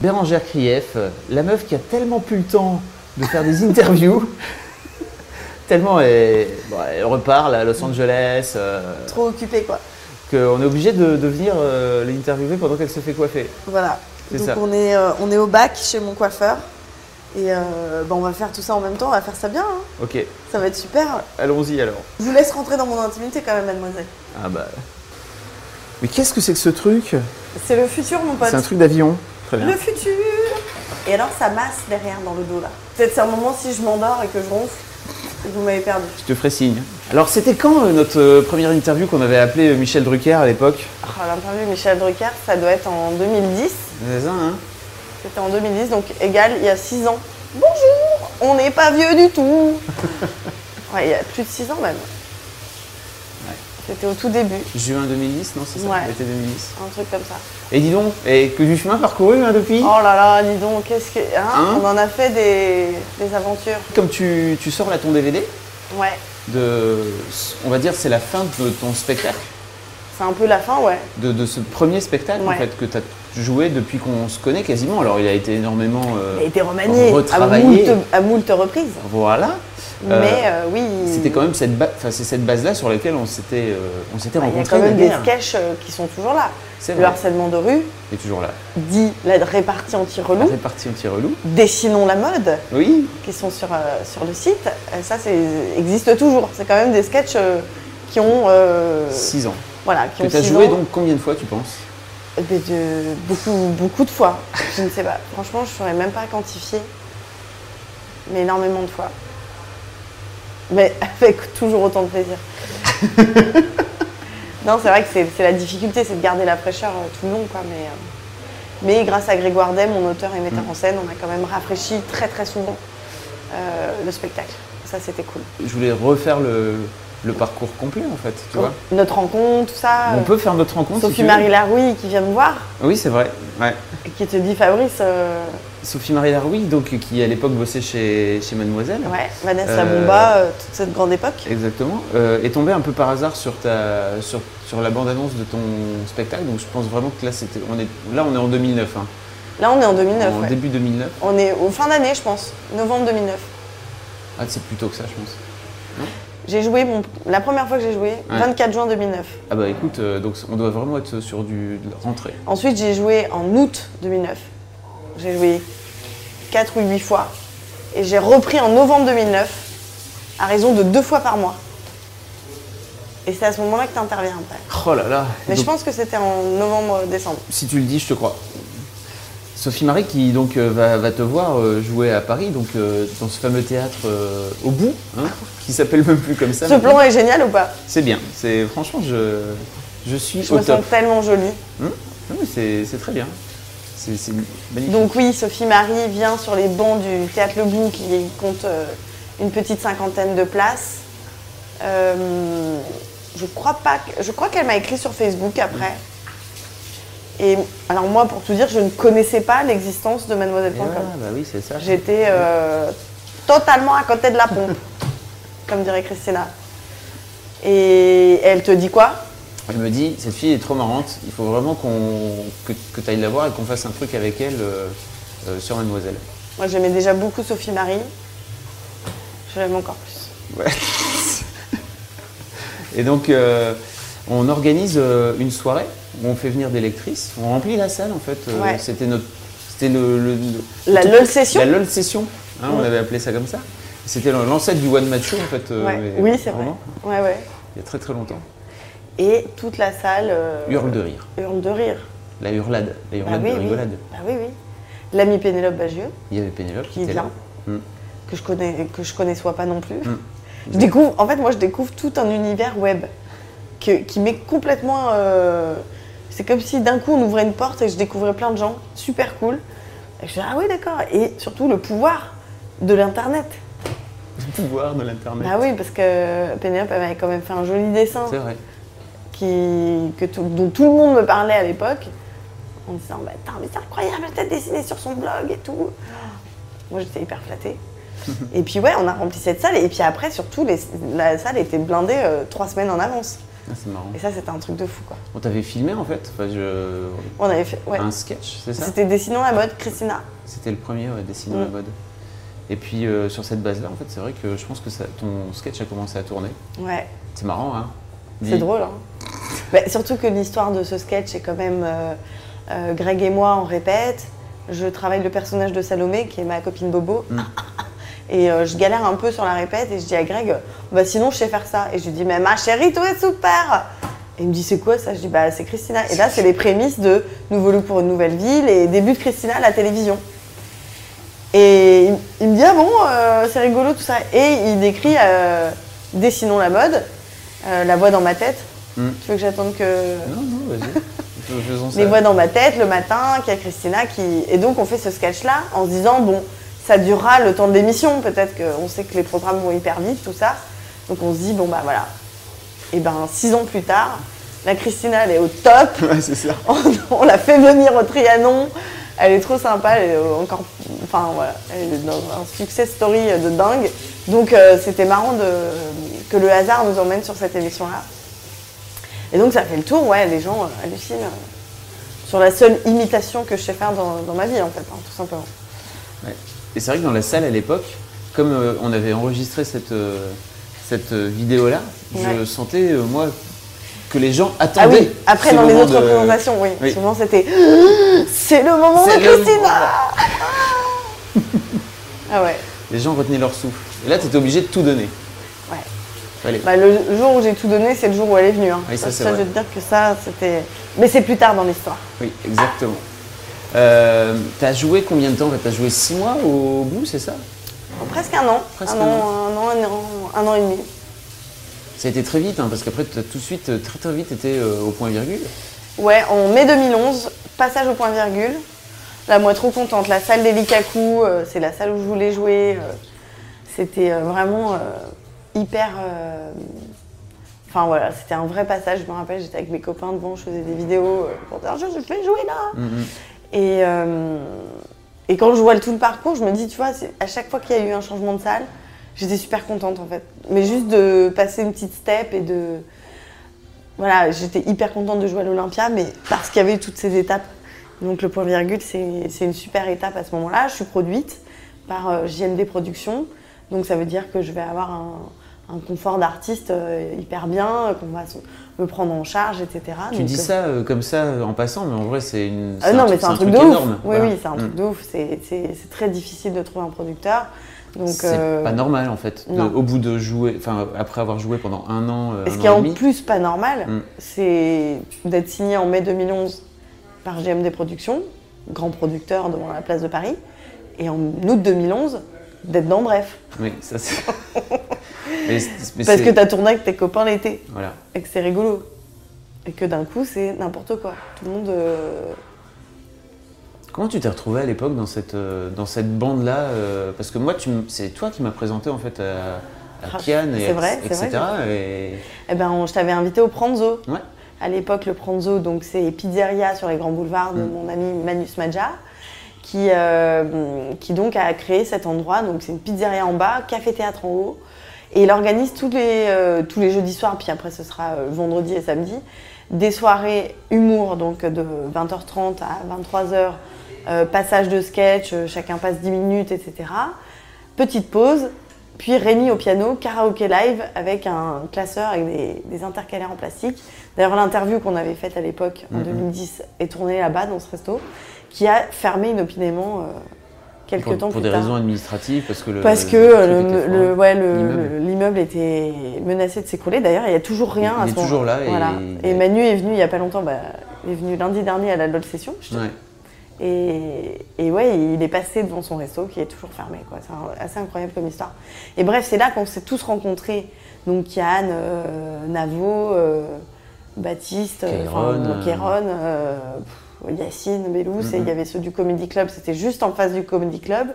Bérangère Krief, la meuf qui a tellement plus le temps de faire des interviews, tellement elle, bon, elle repart là, à Los Angeles, euh, Trop occupé quoi. qu'on est obligé de, de venir euh, l'interviewer pendant qu'elle se fait coiffer. Voilà. Donc ça. on est, euh, on est au bac chez mon coiffeur. Et bah, on va faire tout ça en même temps, on va faire ça bien. hein. Ok, Ça va être super. allons-y alors. Je vous laisse rentrer dans mon intimité quand même, mademoiselle. Ah bah. Mais qu'est-ce que c'est que ce truc? C'est le futur, mon pote. C'est un truc d'avion. Le futur Et alors ça masse derrière dans le dos là. Peut-être c'est un moment si je m'endors et que je ronfle, vous m'avez perdu. Je te ferai signe. Alors c'était quand euh, notre euh, première interview qu'on avait appelé euh, Michel Drucker à l'époque? Oh, L'interview de Michel Drucker, ça doit être en 2010. C'est ça, hein C'était en 2010, donc égal il y a 6 ans. Bonjour On n'est pas vieux du tout Ouais, il y a plus de 6 ans même. C'était au tout début, Juin 2010, non c'est ça Ouais. L'été 2010. un truc comme ça. Et dis donc, et que du chemin parcouru hein, depuis? Oh là là, dis donc, qu'est-ce que. hein, Hein? On en a fait des, des aventures. Comme tu, tu sors là ton DVD, Ouais, de, on va dire c'est la fin de ton spectacle, c'est un peu la fin, ouais. de, de ce premier spectacle en fait que tu as joué depuis qu'on se connaît quasiment. Alors il a été énormément euh, Il a été remanié à retravaillé. moult, à moult reprises. Voilà. Euh, Mais euh, oui. C'était quand même cette, ba- enfin, c'est cette base-là sur laquelle on s'était, euh, on s'était Il y a rencontrés. quand même des sketchs qui sont toujours là. C'est Le harcèlement de rue, Il est toujours là. dit la répartie La anti-relou, répartie anti-relou. dessinons la mode, Oui. qui sont sur, sur le site. Ça, c'est existe toujours. C'est quand même des sketchs qui ont. euh, 6 ans. voilà, qui Que tu as joué ans. donc combien de fois tu penses? De- beaucoup, beaucoup de fois. Je ne sais pas. Franchement, je ne saurais même pas quantifier. Mais énormément de fois. Mais avec toujours autant de plaisir. non, c'est vrai que c'est la difficulté, c'est de garder la fraîcheur euh, tout le long. Quoi, mais, euh, mais grâce à Grégoire Dem, mon auteur et metteur en scène, on a quand même rafraîchi très très souvent euh, le spectacle. Ça, c'était cool. Je voulais refaire le, le parcours complet en fait, tu vois. Notre rencontre, tout ça. On peut faire notre rencontre si tu veux. Sophie-Marie Larouille qui vient me voir Oui, c'est vrai. Ouais. et qui te dit Fabrice, euh, Sophie-Marie Larouille, donc, qui à l'époque bossait chez, chez Mademoiselle. Ouais, Vanessa Euh, Bomba, euh, toute cette grande époque. Exactement. Euh, est tombé un peu par hasard sur, ta, sur, sur la bande-annonce de ton spectacle. Donc je pense vraiment que là, c'était, on est, là on est en 2009. hein. Là, on est en 2009. en ouais. début 2009. On est au fin d'année, je pense, novembre 2009. Ah, c'est plus tôt que ça, je pense. J'ai joué, mon... la première fois que j'ai joué, Ouais. 24 juin 2009. Ah bah écoute, euh, donc on doit vraiment être sur du rentrée. Ensuite, j'ai joué en août 2009. J'ai joué 4 ou 8 fois. Et j'ai repris en novembre 2009, à raison de deux fois par mois. Et c'est à ce moment-là que tu interviens après. Oh là là. Mais je pense que c'était en novembre-décembre. Si tu le dis, je te crois. Sophie Marie qui donc euh, va, va te voir euh, jouer à Paris, donc euh, dans ce fameux théâtre euh, au bout, hein, qui s'appelle même plus comme ça. Ce maintenant. plan est génial ou pas? C'est bien. C'est franchement, je je suis Je au me top. sens tellement jolie. Hum c'est c'est très bien. C'est c'est magnifique. Donc oui, Sophie Marie vient sur les bancs du Théâtre Le Bout qui compte euh, une petite cinquantaine de places. Euh, je crois pas que- je crois qu'elle m'a écrit sur Facebook après. Et alors moi, pour tout dire, je ne connaissais pas l'existence de Mademoiselle.com. voilà, bah oui, c'est ça. J'étais euh, totalement à côté de la pompe, comme dirait Christina. Et elle te dit quoi? Elle me dit, cette fille est trop marrante, il faut vraiment qu'on que, que tu ailles la voir et qu'on fasse un truc avec elle euh, euh, sur Mademoiselle. Moi, j'aimais déjà beaucoup Sophie Marie. Je l'aime encore plus. Ouais. et donc, euh, on organise une soirée où on fait venir des lectrices, on remplit la salle en fait. Ouais. C'était notre. C'était le, le- le- La LOL session La LOL session, hein, on avait appelé ça comme ça. C'était l'ancêtre du One Match Show en fait. Ouais. Oui, c'est vrai. Ouais, ouais. Il y a très très longtemps. Et toute la salle euh, Hurle de rire. hurle de rire. La hurlade. La Bah hurlade oui, de oui. rigolade. Bah oui, oui. L'ami Pénélope Bagieux, Il y avait Pénélope qui qui était vient, là. Mm. que je connais, que je connais soit pas non plus. Mm. Je découvre, en fait, moi, je découvre tout un univers web que- qui m'est complètement euh, C'est comme si d'un coup on ouvrait une porte et je découvrais plein de gens, super cool. Et je dis ah oui d'accord. Et surtout le pouvoir de l'internet. Le pouvoir de l'internet. Bah oui parce que Pénélope avait quand même fait un joli dessin C'est vrai. Qui, que tout- dont tout le monde me parlait à l'époque en disant bah, mais c'est incroyable, elle t'a dessiné sur son blog et tout. Moi j'étais hyper flattée. et puis ouais, on a rempli cette salle et puis après surtout les- la salle était blindée euh, trois semaines en avance. Ah, c'est marrant. Et ça c'était un truc de fou quoi. On t'avait filmé en fait? Enfin, je... On avait fait ouais. un sketch, c'est ça? C'était Dessinons la mode, Christina. C'était le premier, ouais, Dessinons Mm. la mode. Et puis euh, sur cette base-là, en fait, c'est vrai que je pense que ça- ton sketch a commencé à tourner. Ouais, C'est marrant, hein? C'est drôle. Hein. Surtout que l'histoire de ce sketch est quand même euh, euh, Greg et moi on répète. Je travaille le personnage de Salomé qui est ma copine Bobo. Mm. Et euh, je galère un peu sur la répète et je dis à Greg, bah sinon je sais faire ça. Et je lui dis, mais ma chérie, tout est super Et il me dit, c'est quoi ça? Je dis, bah c'est Christina. Et là, c'est les prémices de Nouveau look pour une nouvelle ville et début de Christina à la télévision. Et il, il me dit, ah bon, euh, c'est rigolo tout ça. Et il décrit Dessinons la mode, euh, la voix dans ma tête. Mm. Tu veux que j'attende que. Non, non, vas-y. Fais- Faisons ça. Les voix dans ma tête le matin, qu'il y a Christina qui. Et donc on fait ce sketch-là en se disant, bon, ça durera le temps de l'émission, peut-être qu'on sait que les programmes vont hyper vite, tout ça. Donc on se dit, bon bah voilà. Et ben six ans plus tard, la Christina elle est au top. Ouais, c'est ça. On, on l'a fait venir au Trianon. Elle est trop sympa, elle est encore. Enfin voilà, elle est dans un success story de dingue. Donc euh, c'était marrant de, que le hasard nous emmène sur cette émission-là. Et donc ça fait le tour, ouais, les gens euh, hallucinent euh, sur la seule imitation que je sais faire dans, dans ma vie en fait, hein, tout simplement. Ouais. Et c'est vrai que dans la salle à l'époque, comme euh, on avait enregistré cette, euh, cette vidéo-là, je sentais, moi, que les gens Ah attendaient. oui, après dans les autres de- représentations, oui, Oui. souvent c'était c'est le moment de Christina Ah ouais, Les gens retenaient leur souffle. Et là, tu étais obligé de tout donner. ouais. Bah, le jour où j'ai tout donné, c'est le jour où elle est venue. Hein. Oui, ça, je veux te dire que ça, c'était. Mais c'est plus tard dans l'histoire. Oui, exactement. Euh, t'as joué combien de temps? T'as joué six mois au bout, c'est ça? Presque un an. Presque un an, un an, un an, un an et demi. Ça a été très vite, hein, parce qu'après, tout de suite, euh, très très vite, été euh, au point virgule. Ouais, en mai 2011, passage au point virgule. Là, moi, trop contente. La salle des Likaku, euh, c'est la salle où je voulais jouer. euh, c'était vraiment hyper. Enfin voilà, c'était un vrai passage. Je me rappelle, j'étais avec mes copains devant, je faisais des vidéos pour dire je vais jouer là. Mhm. Et, et quand je vois tout le parcours, je me dis, tu vois, à chaque fois qu'il y a eu un changement de salle, j'étais super contente en fait. Mais juste de passer une petite step et de. Voilà, j'étais hyper contente de jouer à l'Olympia, mais parce qu'il y avait toutes ces étapes. Donc le point virgule, c'est une super étape à ce moment-là. Je suis produite par euh, JMD Productions, donc ça veut dire que je vais avoir un, un confort d'artiste euh, hyper bien, qu'on va me prendre en charge, etc. Tu Donc, dis euh, ça euh, comme ça en passant, mais en vrai, c'est une. ah non, mais c'est un, truc, de ouf. énorme. Oui, Voilà. oui, c'est un Mm. truc de ouf. C'est très difficile de trouver un producteur. C'est euh, pas normal en fait. de- au bout de jouer, enfin après avoir joué pendant un an, euh, Et ce qui est en plus pas normal, Mm. c'est d'être signé en mai 2011 par GMD Productions, grand producteur devant la place de Paris, et en août 2011 d'être dans Bref. Oui, ça c'est. Parce que t'as tourné avec tes copains l'été, Voilà. et que c'est rigolo. Et que d'un coup, c'est n'importe quoi. Tout le monde. euh, Comment tu t'es retrouvé à l'époque dans cette, euh, dans cette bande-là euh, Parce que moi, c'est toi qui m'as présenté en fait à, à Ah, Kian, et, vrai, etc. vrai. et... Eh ben, on- je t'avais invité au Pranzo. Ouais. À l'époque, le Pranzo, donc c'est pizzeria sur les grands boulevards de Mm. mon ami Manus Madja, qui, euh, qui donc a créé cet endroit. Donc c'est une pizzeria en bas, café-théâtre en haut. Et il organise tous les, euh, tous les jeudis soirs, puis après ce sera euh, vendredi et samedi, des soirées humour, donc de 20h30 à 23h, euh, passage de sketch, euh, chacun passe 10 minutes, etc. Petite pause, puis Rémi au piano, karaoké live avec un classeur avec des, des intercalaires en plastique. D'ailleurs, l'interview qu'on avait faite à l'époque, en Mhm. 2010, est tournée là-bas, dans ce resto, qui a fermé inopinément euh, quelques Pour, temps pour plus des tard. raisons administratives, parce que le. Parce que le le, le- ouais, L'immeuble. le- l'immeuble était menacé de s'écrouler. D'ailleurs, il n'y a toujours rien Il à est ce moment toujours là et- Voilà. Et Manu est venu il n'y a pas longtemps, bah, il est venu lundi dernier à la LOL Session. je te- Ouais. Et, et ouais, il est passé devant son resto qui est toujours fermé. quoi. C'est assez incroyable comme histoire. Et bref, c'est là qu'on s'est tous rencontrés. Donc Yann, euh, Navo, euh, Baptiste, Kéron, euh. Kéron, euh, pff, Yacine, Bellous, et il y avait ceux du Comedy Club, c'était juste en face du Comedy Club.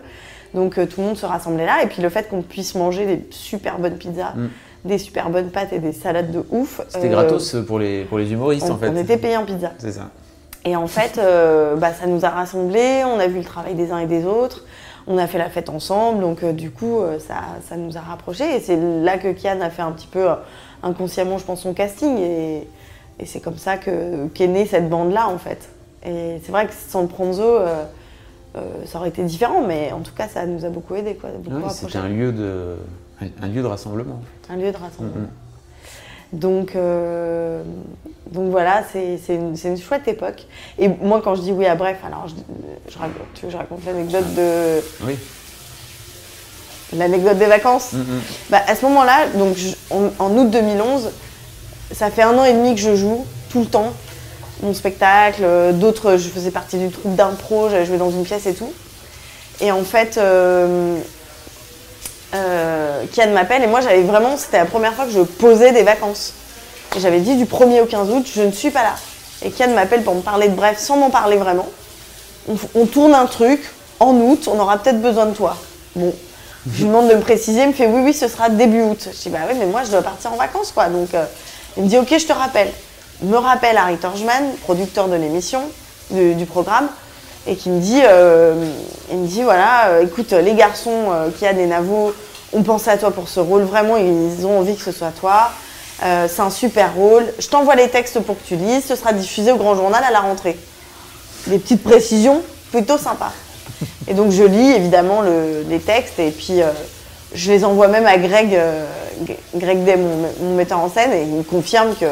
Donc tout le monde se rassemblait là. Et puis le fait qu'on puisse manger des super bonnes pizzas, Mm. des super bonnes pâtes et des salades de ouf. C'était euh, gratos pour les, pour les humoristes on, en fait. on était payé en pizza. C'est ça. Et en fait, euh, bah, ça nous a rassemblés, on a vu le travail des uns et des autres, on a fait la fête ensemble, donc euh, du coup, euh, ça, ça nous a rapprochés. Et c'est là que Kian a fait un petit peu inconsciemment, je pense, son casting. Et, et c'est comme ça que- qu'est née cette bande-là, en fait. Et c'est vrai que sans le Pronzo, ça aurait été différent, mais en tout cas, ça nous a beaucoup aidé, Ouais, rapprochés. C'était un lieu de un, lieu de rassemblement. Un lieu de rassemblement. Mhm. Donc, euh, donc voilà, c'est une, chouette époque. Et moi, quand je dis oui à bref, alors je, je raconte, tu veux que je raconte l'anecdote de Oui. l'anecdote des vacances. Mhm. Bah, à ce moment-là, donc je- en août 2011, ça fait un an et demi que je joue tout le temps mon spectacle. euh, D'autres, je faisais partie du troupe d'impro, j'avais joué dans une pièce et tout. Et en fait, euh, euh, Kian m'appelle et moi j'avais vraiment, c'était la première fois que je posais des vacances. J'avais dit du 1er au 15 août, je ne suis pas là. Et Kian m'appelle pour me parler de bref sans m'en parler vraiment. On, on tourne un truc, en août, on aura peut-être besoin de toi. Bon, je lui demande de me préciser, il me fait oui, oui, ce sera début août. Je dis bah oui, mais moi je dois partir en vacances quoi. Donc euh, il me dit ok, je te rappelle. Il me rappelle Harry Torjman, producteur de l'émission, du, programme, et qui me dit, euh, il me dit voilà, euh, écoute, les garçons, euh, Kian et Navo, ont pensé à toi pour ce rôle, vraiment, ils ont envie que ce soit toi. Euh, c'est un super rôle. Je t'envoie les textes pour que tu lises, ce sera diffusé au grand journal à la rentrée. Des petites précisions plutôt sympas. Et donc je lis évidemment le- les textes et puis euh, je les envoie même à Greg, euh, Greg Day, mon, metteur en scène, et il me confirme que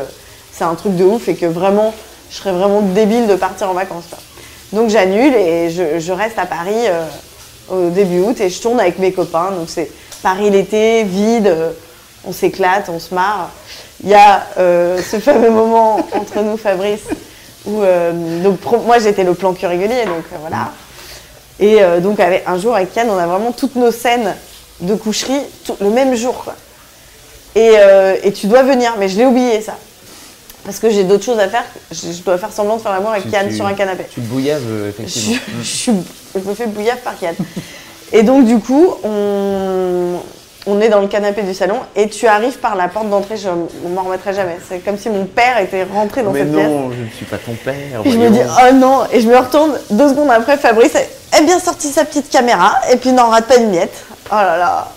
c'est un truc de ouf et que vraiment, je serais vraiment débile de partir en vacances. Donc j'annule et je, reste à Paris au début août et je tourne avec mes copains. Donc c'est Paris l'été, vide, on s'éclate, on se marre. Il y a euh, ce fameux moment entre nous, Fabrice, où euh, donc, moi j'étais le plan cul régulier, donc euh, voilà. Et donc avec, un jour avec Yann, on a vraiment toutes nos scènes de coucherie tout- le même jour. Quoi. Et, et tu dois venir, mais je l'ai oublié ça. Parce que j'ai d'autres choses à faire. Je, je dois faire semblant de faire l'amour avec Tu- Yann tu- sur un canapé. Tu te bouillaves Je, effectivement. je suis- je me fais bouillave par Yann. Et donc du coup, on, on est dans le canapé du salon et tu arrives par la porte d'entrée, je ne m'en remettrai jamais. C'est comme si mon père était rentré dans Mais cette pièce. non, je ne suis pas ton père. Et je me dis, oh non, et je me retourne deux secondes après, Fabrice a bien sorti sa petite caméra et puis n'en rate pas une miette. Oh là là,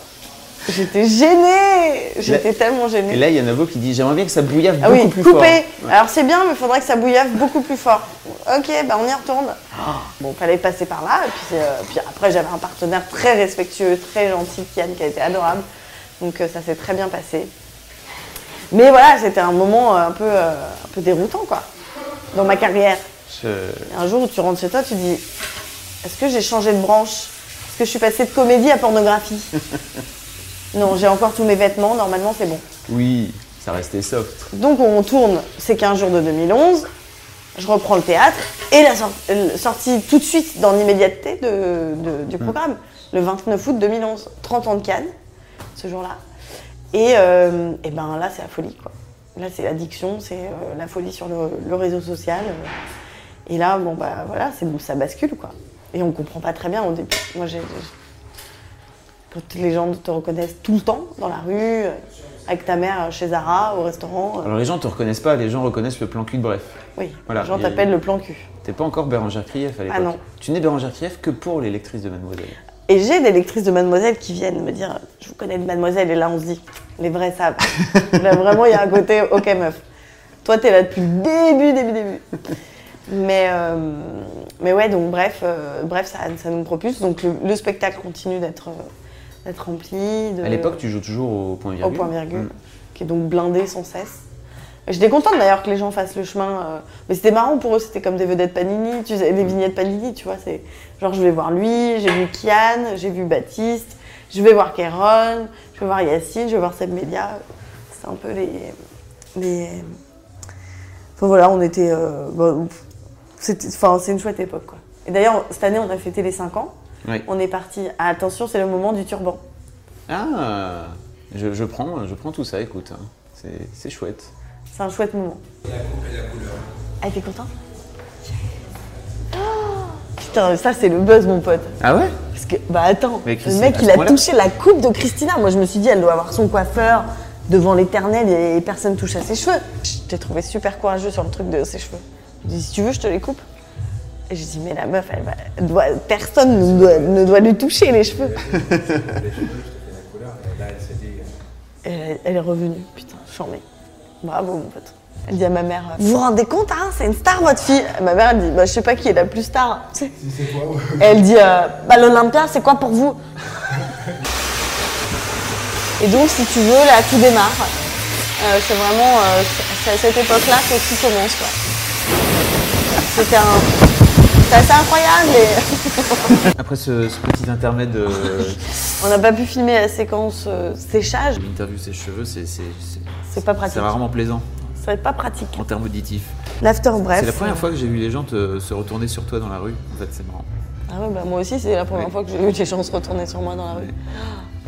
j'étais gênée, j'étais tellement Et gênée. là, il y a Navo qui dit J'aimerais bien que ça bouillave ah beaucoup oui, plus coupé. fort. Alors c'est bien, mais il faudrait que ça bouillave beaucoup plus fort. Ok, bah on y retourne. Bon, fallait passer par là. Et puis, euh, puis après, j'avais un partenaire très respectueux, très gentil, Kian, qui a été adorable. Donc euh, ça s'est très bien passé. Mais voilà, c'était un moment euh, un peu, euh, un peu déroutant, quoi, dans ma carrière. Et un jour où tu rentres chez toi, tu dis Est-ce que j'ai changé de branche? Est-ce que je suis passée de comédie à pornographie? Non, j'ai encore tous mes vêtements, normalement c'est bon. Oui, ça restait soft. Donc on tourne ces 15 jours de 2011, je reprends le théâtre et la sor- euh, sortie tout de suite dans l'immédiateté de- de- du programme, le 29 août 2011, 30 ans de Cannes, ce jour-là. Et, euh, et ben là c'est la folie quoi. Là c'est l'addiction, c'est euh, la folie sur le, le réseau social. euh. Et là bon bah voilà, c'est ça bascule quoi. Et on comprend pas très bien au début. Moi j'ai les gens te reconnaissent tout le temps dans la rue, euh, avec ta mère chez Zara, au restaurant. euh, Alors les gens te reconnaissent pas, les gens reconnaissent le plan cul de bref. Oui, Voilà, les gens t'appellent le plan cul. T'es pas encore Bérangère Krief à l'époque. Ah non. Tu n'es Bérangère Krief que pour les lectrices de Mademoiselle. Et j'ai des lectrices de Mademoiselle qui viennent me dire Je vous connais de Mademoiselle, et là on se dit Les vrais savent. là vraiment, il y a un côté Ok, meuf. Toi, t'es là depuis le début, début, début. Mais, euh, mais ouais, donc bref, euh, bref ça, ça nous propulse. Donc le, le spectacle continue d'être euh, d'être rempli. De, À l'époque, tu joues toujours au point virgule. au point virgule, Mm. qui est donc blindé sans cesse. J'étais contente d'ailleurs que les gens fassent le chemin. euh, mais c'était marrant pour eux, c'était comme des vedettes Panini, tu sais, des vignettes Panini, tu vois. C'est genre je vais voir lui, j'ai vu Kian, j'ai vu Baptiste, je vais voir Kéron, je vais voir Yacine, je vais voir Seb Media. C'est un peu les. les... Enfin voilà, on était. euh, bah, Enfin, c'est une chouette époque quoi. Et d'ailleurs, cette année, on a fêté les 5 ans. Oui. On est parti. Ah, attention, c'est le moment du turban. Ah, je, je prends, je prends tout ça, écoute. hein. C'est- C'est chouette. C'est un chouette moment. La coupe et la couleur. Elle était contente Oh Putain, ça c'est le buzz, mon pote. Ah ouais? Parce que, bah attends, Mais le mec il a touché la coupe de Christina. Moi je me suis dit, elle doit avoir son coiffeur devant l'éternel et personne touche à ses cheveux. Je t'ai trouvé super courageux sur le truc de ses cheveux. Je dis, si tu veux, je te les coupe. Et j'ai dit, mais la meuf, elle doit- personne ne doit, ne doit lui toucher les cheveux. Je elle euh, est revenue, putain, charmée. Bravo, mon pote. Elle dit à ma mère, vous vous rendez compte, hein, c'est une star votre fille Et Ma mère, elle dit, bah, je sais pas qui est la plus star. Si c'est ouais. Et elle dit, euh, bah, l'Olympia, c'est quoi pour vous? Et donc, si tu veux, là, tout démarre. Euh, c'est vraiment, euh, c'est à cette époque-là que tout commence. quoi. C'était un... C'était assez incroyable et Après ce, ce petit intermède de on n'a pas pu filmer la séquence euh, séchage. l'interview ses cheveux, c'est c'est- c'est- C'est pas pratique. c'est rarement plaisant Ça va être pas pratique. en termes auditifs. L'after bref. C'est la première fois que j'ai vu les gens te- se retourner sur toi dans la rue. En fait, c'est marrant. Ah ouais, bah moi aussi, c'est la première Oui. fois que j'ai vu des gens se retourner sur moi dans la rue. Ouais.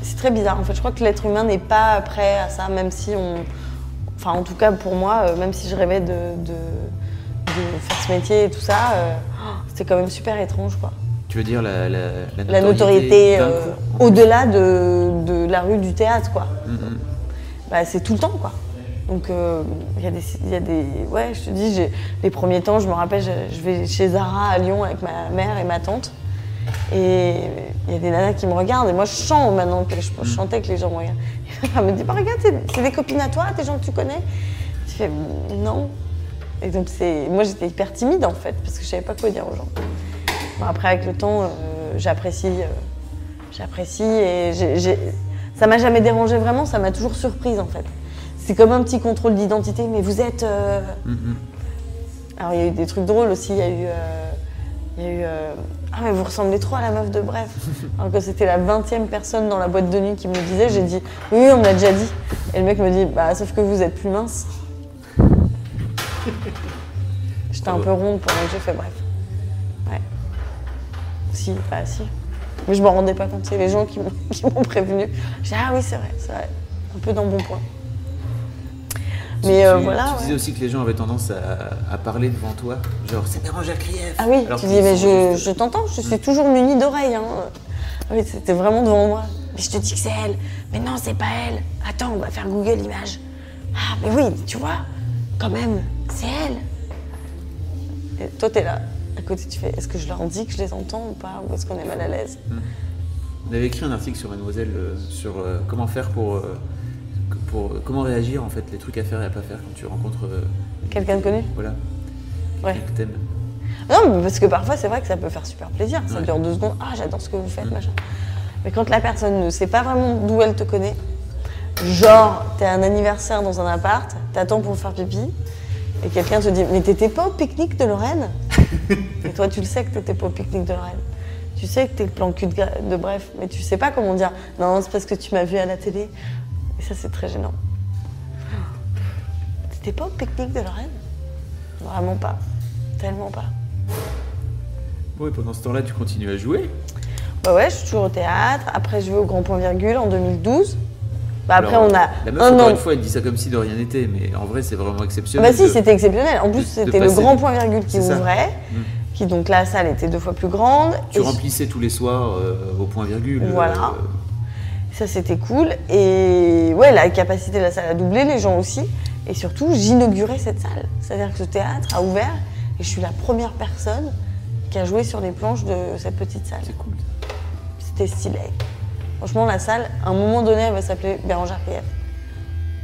C'est très bizarre. En fait, je crois que l'être humain n'est pas prêt à ça, même si on. Enfin, en tout cas, pour moi, euh, même si je rêvais de, de, de faire ce métier et tout ça, euh, c'était quand même super étrange, quoi. Tu veux dire la, la, La notoriété euh, au-delà de, de la rue du théâtre, quoi. Mm, mm. Bah, c'est tout le temps, quoi. Donc, euh, il y, des- il y a des. Ouais, je te dis, les premiers temps, je me rappelle, je, je vais chez Zara à Lyon avec ma mère et ma tante. Et il y a des nanas qui me regardent. Et moi, je chante maintenant que je, je chantais que les gens me regardent. Elle me dit bah, Regarde, c'est c'est des copines à toi, des gens que tu connais Tu fais Non. Et donc, c'est. Moi, j'étais hyper timide, en fait, parce que je savais pas quoi dire aux gens. Bon, après, avec le temps, euh, j'apprécie. euh, j'apprécie et ça m'a jamais dérangé vraiment, ça m'a toujours surprise, en fait. C'est comme un petit contrôle d'identité, mais vous êtes. euh, Mm, mm. alors il y a eu des trucs drôles aussi, il y a eu. euh, il y a eu Ah mais vous ressemblez trop à la meuf de Bref. Alors que c'était la 20e personne dans la boîte de nuit qui me le disait, j'ai dit oui, oui, on me l'a déjà dit. Et le mec me dit bah sauf que vous êtes plus mince. J'étais un peu ronde pendant que j'ai fait Bref. Ouais. Si, bah si. Mais je m'en rendais pas compte, c'est les gens qui m'ont qui m'ont prévenu. J'ai ah oui c'est vrai, c'est vrai. Un peu dans bon point. Mais Tu- euh, voilà. Tu ouais. disais aussi que les gens avaient tendance à, à parler devant toi, genre c'est Bérangère Krief. Ah oui, Alors tu dis, mais je, je t'entends, je suis toujours munie d'oreilles. Hein. Ah Oui, c'était vraiment devant moi. Mais je te dis que c'est elle. Mais non, c'est pas elle. Attends, on va faire Google Images. Ah, mais oui, tu vois, quand même, c'est elle. Et toi, t'es là. À côté, tu fais, est-ce que je leur dis que je les entends ou pas Ou est-ce qu'on est mal à l'aise? On avait écrit un article sur Mademoiselle euh, sur euh, comment faire pour, euh, pour comment réagir en fait, les trucs à faire et à pas faire quand tu rencontres Quelqu'un de connu? voilà Ouais. quelqu'un que t'aimes. Non, mais parce que parfois, c'est vrai que ça peut faire super plaisir. Ça Ouais. dure deux secondes. Ah, j'adore ce que vous faites, machin. Mais quand la personne ne sait pas vraiment d'où elle te connaît, genre, t'es à un anniversaire dans un appart, t'attends pour faire pipi, et quelqu'un te dit Mais t'étais pas au pique-nique de Lorraine Et toi, tu le sais que t'étais pas au pique-nique de Lorraine. Tu sais que t'es le plan cul de, bref, mais tu sais pas comment dire Non, c'est parce que tu m'as vu à la télé. Et ça, c'est très gênant. T'étais pas au pique-nique de Lorraine? Vraiment pas. Tellement pas. Bon, et pendant ce temps-là, tu continues à jouer? Bah ouais, je suis toujours au théâtre. Après, je vais au Grand Point Virgule en 2012. Bah après, Alors, on a La meuf, un encore an. une fois, elle dit ça comme si de rien n'était, mais en vrai, c'est vraiment exceptionnel. Bah si, de- c'était exceptionnel. En plus, c'était le Grand Point Virgule qui ouvrait. Mm. Qui donc la salle était deux fois plus grande. Tu Et remplissais tous les soirs euh, au point virgule. Voilà. euh, Ça, c'était cool. Et ouais, la capacité de la salle a doublé, les gens aussi. Et surtout, j'inaugurais cette salle. C'est-à-dire que ce théâtre a ouvert et je suis la première personne qui a joué sur les planches de cette petite salle. c'est cool. C'était stylé. Franchement, la salle, à un moment donné, elle va s'appeler Bérangère PF.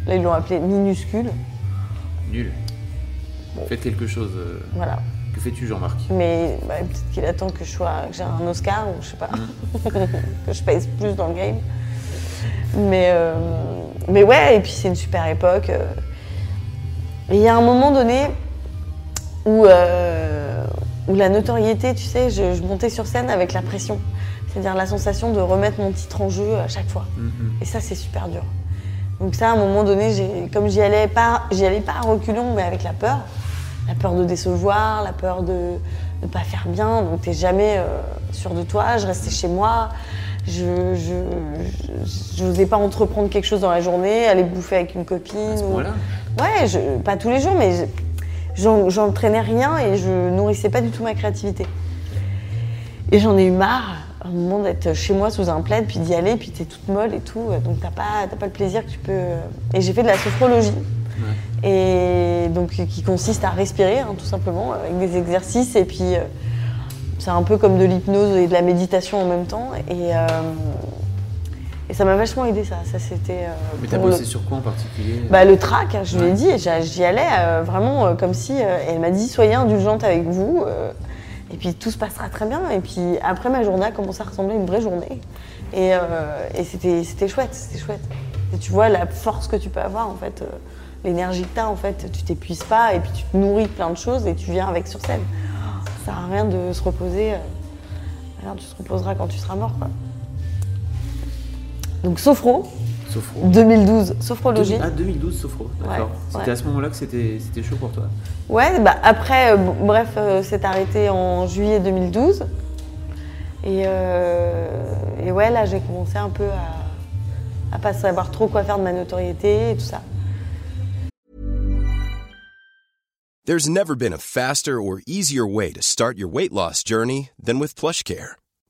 Là, ils l'ont appelée minuscule. Nul. Faites quelque chose. euh, Voilà. Que fais-tu, Jean-Marc? Mais bah, peut-être qu'il attend que je sois, que j'ai un Oscar ou je sais pas, que je pèse plus dans le game. Mais, euh, mais ouais, et puis c'est une super époque. euh. Et il y a un moment donné où, euh, où la notoriété, tu sais, je, je montais sur scène avec la pression. C'est-à-dire la sensation de remettre mon titre en jeu à chaque fois. Mhm. Et ça, c'est super dur. Donc ça, à un moment donné, j'ai- comme j'y allais pas, j'y allais pas à reculons, mais avec la peur, la peur de décevoir, la peur de ne pas faire bien. Donc t'es jamais euh, sûr de toi. Je restais chez moi. Je, je, je, j'osais pas entreprendre quelque chose dans la journée, aller bouffer avec une copine. Ou- Ouais, je- pas tous les jours, mais je- j'en- j'entraînais rien et je nourrissais pas du tout ma créativité. Et j'en ai eu marre, un moment, d'être chez moi sous un plaid, puis d'y aller, puis t'es toute molle et tout, donc t'as pas, t'as pas le plaisir que tu peux. Et j'ai fait de la sophrologie, et donc qui consiste à respirer, hein, tout simplement, avec des exercices, et puis euh, c'est un peu comme de l'hypnose et de la méditation en même temps, et, euh, et ça m'a vachement aidé ça. Ça c'était. euh, Mais t'as le- bossé sur quoi en particulier? Bah, le trac, je lui ai dit, et j'y allais euh, vraiment euh, comme si. euh, elle m'a dit soyez indulgente avec vous, euh, et puis tout se passera très bien. Et puis après, ma journée a commencé à ressembler à une vraie journée. Et, euh, et c'était chouette, c'était chouette. Et tu vois la force que tu peux avoir, en fait, euh, l'énergie que tu as, en fait, tu t'épuises pas, et puis tu te nourris de plein de choses, et tu viens avec sur scène. Ça sert à rien de se reposer. euh, tu te reposeras quand tu seras mort, quoi. Donc, Sophro, Sophro. 2012, sophrologie. Ah, 2012 Sophro, d'accord. Ouais, C'était ouais. à ce moment-là que c'était c'était chaud pour toi. Ouais, bah après, euh, bref, euh, c'est arrêté en juillet 2012. Et, euh, et ouais, là, j'ai commencé un peu à, à pas savoir trop quoi faire de ma notoriété et tout ça. There's never been a faster or easier way to start your weight loss journey than with PlushCare.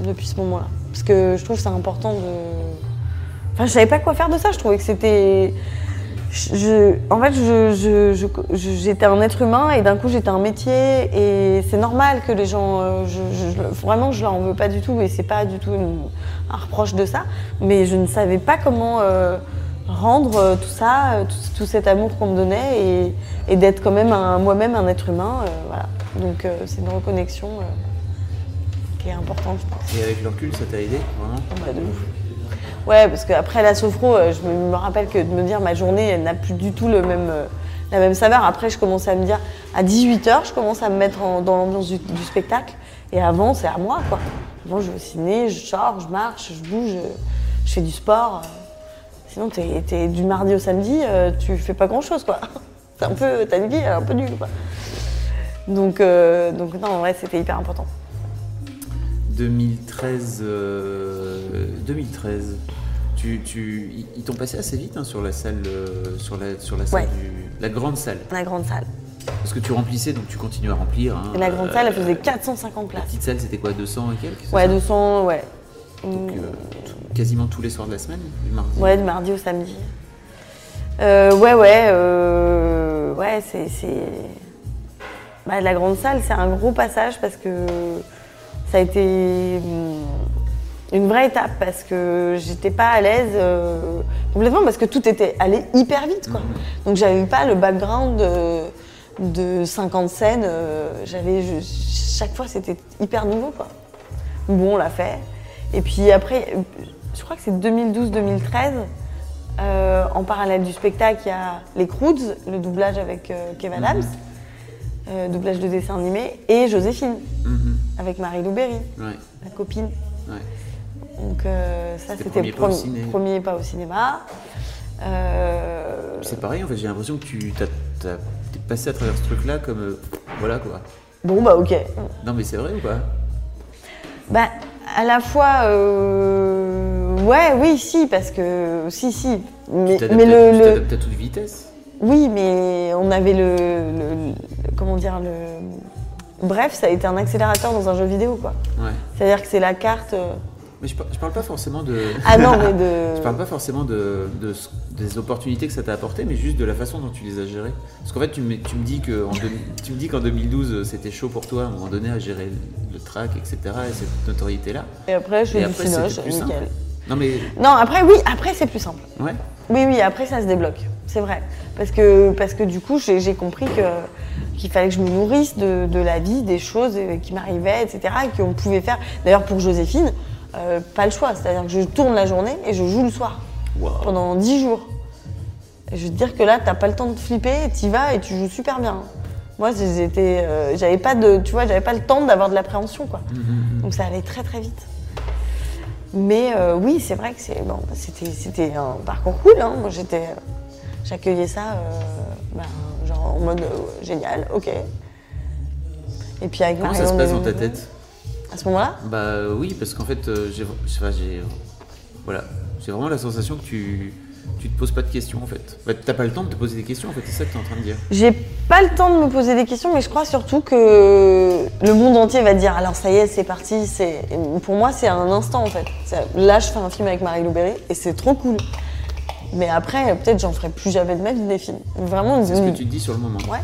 depuis ce moment-là. Parce que je trouve que c'est important de. Enfin, je savais pas quoi faire de ça, je trouvais que c'était. Je, en fait, je- je- je- j'étais un être humain et d'un coup j'étais un métier et c'est normal que les gens, euh, vraiment, je leur en veux pas du tout et c'est pas du tout un reproche de ça, mais je ne savais pas comment euh, rendre euh, tout ça, tout, tout cet amour qu'on me donnait et, d'être quand même moi-même un être humain, voilà. Donc c'est une reconnexion qui est importante, je pense. Et avec le recul, ça t'a aidé, vraiment Ouais, de ouf. Ouais, parce qu'après la sophro, euh, je me, rappelle que de me dire ma journée, elle n'a plus du tout le même, euh, la même saveur. Après, je commençais à me dire, à 18h, je commence à me mettre en- dans l'ambiance du, du spectacle. Et avant, c'est à moi, quoi. Avant, je vais au ciné, je sors, je marche, je bouge, je, je fais du sport. euh. Sinon, t'es, du mardi au samedi, euh, tu fais pas grand-chose, quoi. C'est un peu, ta vie, elle est un peu nulle, quoi. Donc, euh, donc non, en vrai, c'était hyper important. 2013, euh, 2013. Tu, tu, ils- t'ont passé assez vite hein, sur la salle, euh, sur la, sur la salle Ouais. du, la grande salle. La grande salle. Parce que tu remplissais, donc tu continues à remplir. hein. Et la grande salle, elle faisait Euh, 450 La places. petite salle, c'était quoi, 200 et quelques Ouais, ça 200, ouais. Donc, euh, tout- quasiment tous les soirs de la semaine, du mardi. Ouais, du mardi au samedi. Euh, ouais, ouais, euh, ouais, c'est. c'est- Bah, la grande salle, c'est un gros passage parce que ça a été hum, une vraie étape parce que j'étais pas à l'aise euh, complètement parce que tout était allé hyper vite, quoi. Donc, j'avais pas le background de, de 50 scènes. euh, j'avais. chaque fois, c'était hyper nouveau, quoi. Bon, on l'a fait. Et puis après, euh, je crois que c'est 2012-2013. euh, en parallèle du spectacle, il y a les Croods, le doublage avec euh, Kev Adams, euh, doublage de dessin animé, et Joséphine, Mhm. avec Marie Louberry, Ouais, la copine. ouais. Donc euh, ça, C'était c'était premier le pas au premier, ciné. premier pas au cinéma. Euh, C'est pareil, en fait, j'ai l'impression que tu t'as, t'as- t'es passé à travers ce truc-là comme. voilà quoi. bon, bah ok. Non, mais c'est vrai ou pas? Bah, à la fois, ouais, oui, si, parce que, si, si. Mais, Tu mais le, tu le- t'adaptes à toute vitesse? Oui, mais on avait le- comment dire le. Bref, ça a été un accélérateur dans un jeu vidéo, quoi. Ouais. C'est-à-dire que c'est la carte. euh, Mais je, je parle pas forcément de. Ah non, mais de. Je parle pas forcément de, des opportunités que ça t'a apporté, mais juste de la façon dont tu les as gérées. Parce qu'en fait, tu me, tu me dis que en tu me dis qu'en 2012, euh, c'était chaud pour toi à un moment donné à gérer le, track, etc. et cette notoriété-là. Et après, je Et fais du plus nickel. simple. Non mais Non, après, oui, après, c'est plus simple. ouais. Oui, oui, après, ça se débloque. C'est vrai. Parce que, parce que du coup, j'ai compris que qu'il fallait que je me nourrisse de, de la vie, des choses euh, qui m'arrivaient, etc. Et qu'on pouvait faire. D'ailleurs, pour Joséphine, euh, pas le choix. C'est-à-dire que je tourne la journée et je joue le soir. Wow. pendant 10 jours. Et je veux te dire que là, t'as pas le temps de flipper, t'y vas et tu joues super bien. Moi, j'étais, euh, j'avais pas de, tu vois, j'avais pas le temps d'avoir de l'appréhension, quoi. Donc ça allait très très vite. Mais euh, oui, c'est vrai que c'est bon, c'était, c'était un parcours cool. Hein. Moi, j'étais, j'accueillais ça, euh, ben, genre en mode euh, génial, ok. Et puis avec Comment ça se passe dans ta tête À ce moment-là? Bah euh, oui, parce qu'en fait, j'ai, voilà, j'ai vraiment la sensation que tu, tu te poses pas de questions en fait. Bah, t'as pas le temps de te poser des questions en fait, c'est ça que t'es en train de dire. J'ai pas le temps de me poser des questions, mais je crois surtout que le monde entier va dire alors ça y est, c'est parti. C'est pour moi c'est un instant en fait. Là, je fais un film avec Marie Louberry et c'est trop cool. Mais après, peut-être j'en ferai plus jamais de ma vie des films. Vraiment. C'est ce que tu te dis sur le moment. Ouais.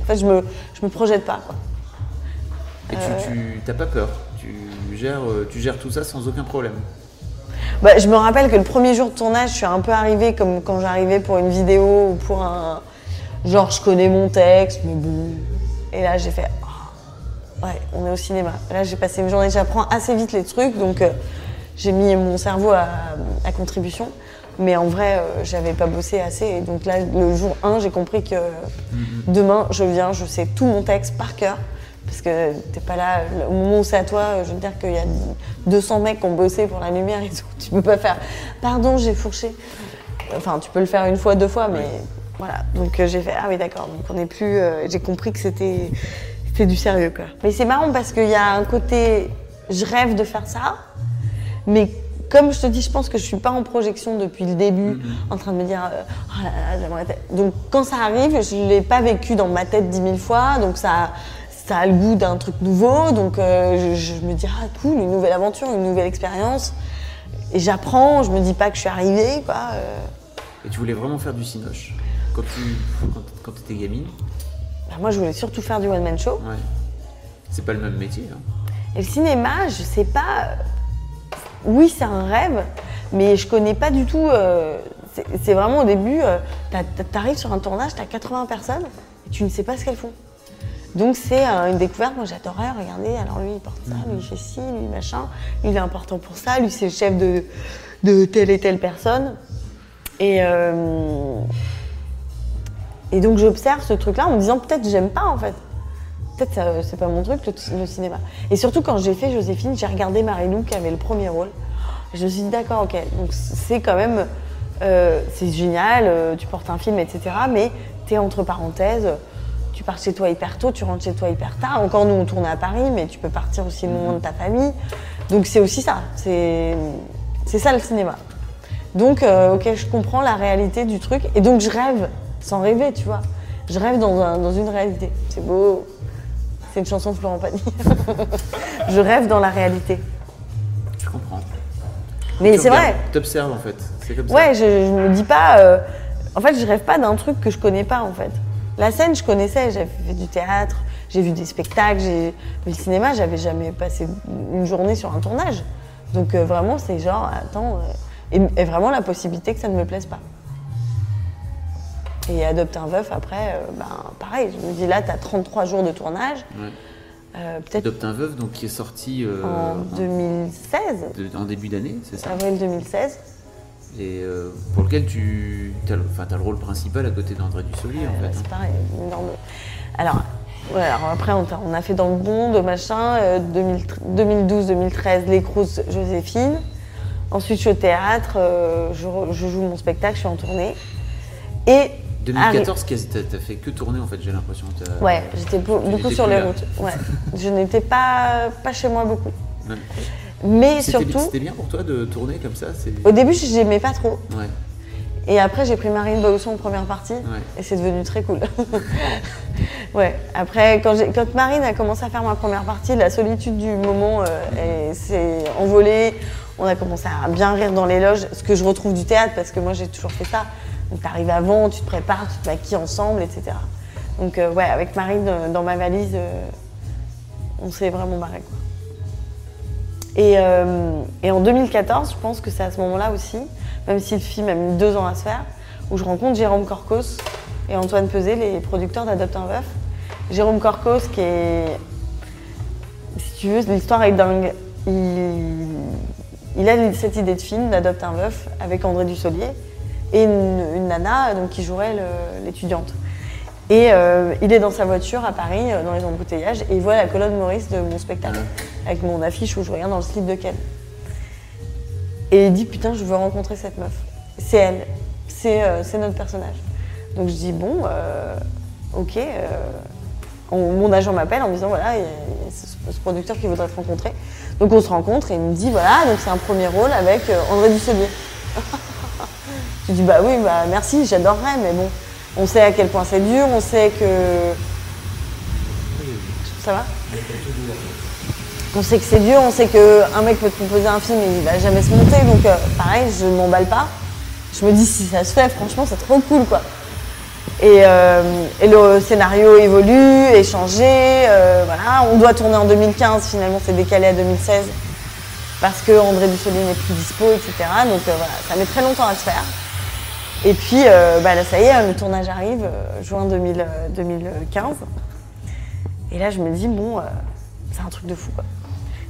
En fait, je me je me projette pas. Quoi. Et tu, tu t'as pas peur? Tu gères, euh, tu gères tout ça sans aucun problème? Bah, je me rappelle que le premier jour de tournage, je suis un peu arrivée comme quand j'arrivais pour une vidéo ou pour un. Genre, je connais mon texte, mais bon. Et là, j'ai fait. Ah, ouais, on est au cinéma. Là, j'ai passé une journée, j'apprends assez vite les trucs, donc euh, j'ai mis mon cerveau à, à contribution. Mais en vrai, euh, j'avais pas bossé assez. Et donc là, le jour 1, j'ai compris que demain, je viens, je sais tout mon texte par cœur. Parce que t'es pas là, au moment où c'est à toi, je veux dire qu'il y a 200 mecs qui ont bossé pour la lumière et tout. Tu peux pas faire, pardon, j'ai fourché. Enfin, tu peux le faire une fois, deux fois, mais voilà. Donc euh, j'ai fait, ah oui, d'accord. Donc on est plus. euh, j'ai compris que c'était c'était du sérieux, quoi. Mais c'est marrant parce qu'il y a un côté, je rêve de faire ça, mais comme je te dis, je pense que je suis pas en projection depuis le début, en train de me dire, euh, oh là là, j'aimerais. Donc quand ça arrive, je l'ai pas vécu dans ma tête dix mille fois, donc ça. Ça a le goût d'un truc nouveau, donc euh, je, je me dis ah cool, une nouvelle aventure, une nouvelle expérience. Et j'apprends, je me dis pas que je suis arrivée, quoi. euh. Et tu voulais vraiment faire du cinoche quand tu quand, quand étais gamine? Bah, moi, je voulais surtout faire du one-man show. Ouais. C'est pas le même métier. hein. Et le cinéma, je sais pas. Oui, c'est un rêve, mais je connais pas du tout. euh, c'est- vraiment au début, euh, t'as- t'arrives sur un tournage, t'as 80 personnes tu ne sais pas ce qu'elles font. Donc c'est euh, une découverte. Moi, j'adorais regarder. Alors lui, il porte ça, lui, il fait ci, lui, machin. Lui, il est important pour ça. Lui, c'est le chef de, telle et telle personne. Et, euh, et donc j'observe ce truc-là en me disant peut-être j'aime pas en fait. Peut-être ça, c'est pas mon truc le, le cinéma. Et surtout quand j'ai fait Joséphine, j'ai regardé Marie-Lou qui avait le premier rôle. Je me suis dit d'accord, ok. Donc c'est quand même euh, c'est génial. euh, tu portes un film, etc. Mais t'es entre parenthèses. Tu pars chez toi hyper tôt, tu rentres chez toi hyper tard. Encore nous on tournait à Paris, mais tu peux partir aussi loin de ta famille. Donc c'est aussi ça. C'est c'est ça le cinéma. Donc, euh, ok, je comprends la réalité du truc. Et donc, je rêve, sans rêver, tu vois. Je rêve dans, un- dans une réalité. C'est beau. C'est une chanson de Florent Pagny. je rêve dans la réalité. Je comprends. Mais c'est vrai. T'observes en fait. C'est comme Ouais, ça. je, je me dis pas. euh, En fait, je rêve pas d'un truc que je connais pas, en fait. La scène, je connaissais. J'avais fait du théâtre, j'ai vu des spectacles, j'ai. Mais le cinéma, j'avais jamais passé une journée sur un tournage. Donc, euh, vraiment, c'est genre, attends. euh, Et, et vraiment la possibilité que ça ne me plaise pas. Et adopter un veuf, après, euh, ben, pareil. Je me dis là, t'as 33 jours de tournage. Ouais. euh, Adopte un veuf donc qui est sorti euh, en 2016, de- en début d'année, c'est ça? Avril 2016. Et euh, pour lequel tu as, t'as le rôle principal à côté d'André Dussolier en fait. C'est hein. pareil, une énorme. Alors, ouais, alors après, on, a fait dans le bon, de machin, euh, 2012-2013, Les Crous, Joséphine. Ensuite, je suis au théâtre, je, je joue mon spectacle, je suis en tournée. Et. 2014, quasi- t'as fait que tourner en fait, j'ai l'impression. Ouais, j'étais beaucoup sur les là. routes. Ouais. je n'étais pas, pas chez moi beaucoup. Ouais. Mais surtout, c'était bien pour toi de tourner comme ça au début, je n'aimais pas trop. Ouais. Et après, j'ai pris Marine Bausson en première partie. Ouais. Et c'est devenu très cool. ouais. Après, quand, quand Marine a commencé à faire ma première partie, la solitude du moment euh, et s'est envolée. On a commencé à bien rire dans les loges, ce que je retrouve du théâtre, parce que moi, j'ai toujours fait ça. Donc, tu avant, tu te prépares, tu te maquilles ensemble, etc. Donc, euh, ouais, avec Marine euh, dans ma valise, euh, on s'est vraiment marré. Quoi. Et, en 2014, je pense que c'est à ce moment-là aussi, même si le film a mis deux ans à se faire, où je rencontre Jérôme Corcos et Antoine Peset, les producteurs d'Adopte un veuf. Jérôme Corcos, qui est. Si tu veux, l'histoire est dingue. Il a cette idée de film d'Adopte un veuf avec André Dussolier. Et une, nana donc, qui jouerait l'étudiante. Et euh, il est dans sa voiture à Paris, euh, dans les embouteillages, et il voit la colonne Maurice de mon spectacle, avec mon affiche où je regarde dans le slip de Ken. Et il dit Putain, je veux rencontrer cette meuf. C'est elle, c'est euh, notre personnage. Donc je dis Bon, euh, ok. euh, on- mon agent m'appelle en me disant Voilà, il y a, ce, producteur qui voudrait te rencontrer. Donc on se rencontre et il me dit Voilà, donc c'est un premier rôle avec euh, André Dusselier. Je dis bah oui, bah merci, j'adorerais, mais bon, on sait à quel point c'est dur, on sait que. Ça va On sait que c'est dur, on sait qu'un mec peut te proposer un film et il va jamais se monter, donc euh, pareil, je ne m'emballe pas. Je me dis si ça se fait, franchement, c'est trop cool quoi. Et, euh, et le scénario évolue, est changé, euh, voilà. On doit tourner en 2015, finalement c'est décalé à 2016 parce que André Dussolier n'est plus dispo, etc. Donc euh, voilà, ça met très longtemps à se faire. Et puis euh, bah, là, ça y est, le tournage arrive, euh, juin 2000, euh, 2015. Et là, je me dis, bon, c'est un truc de fou, quoi.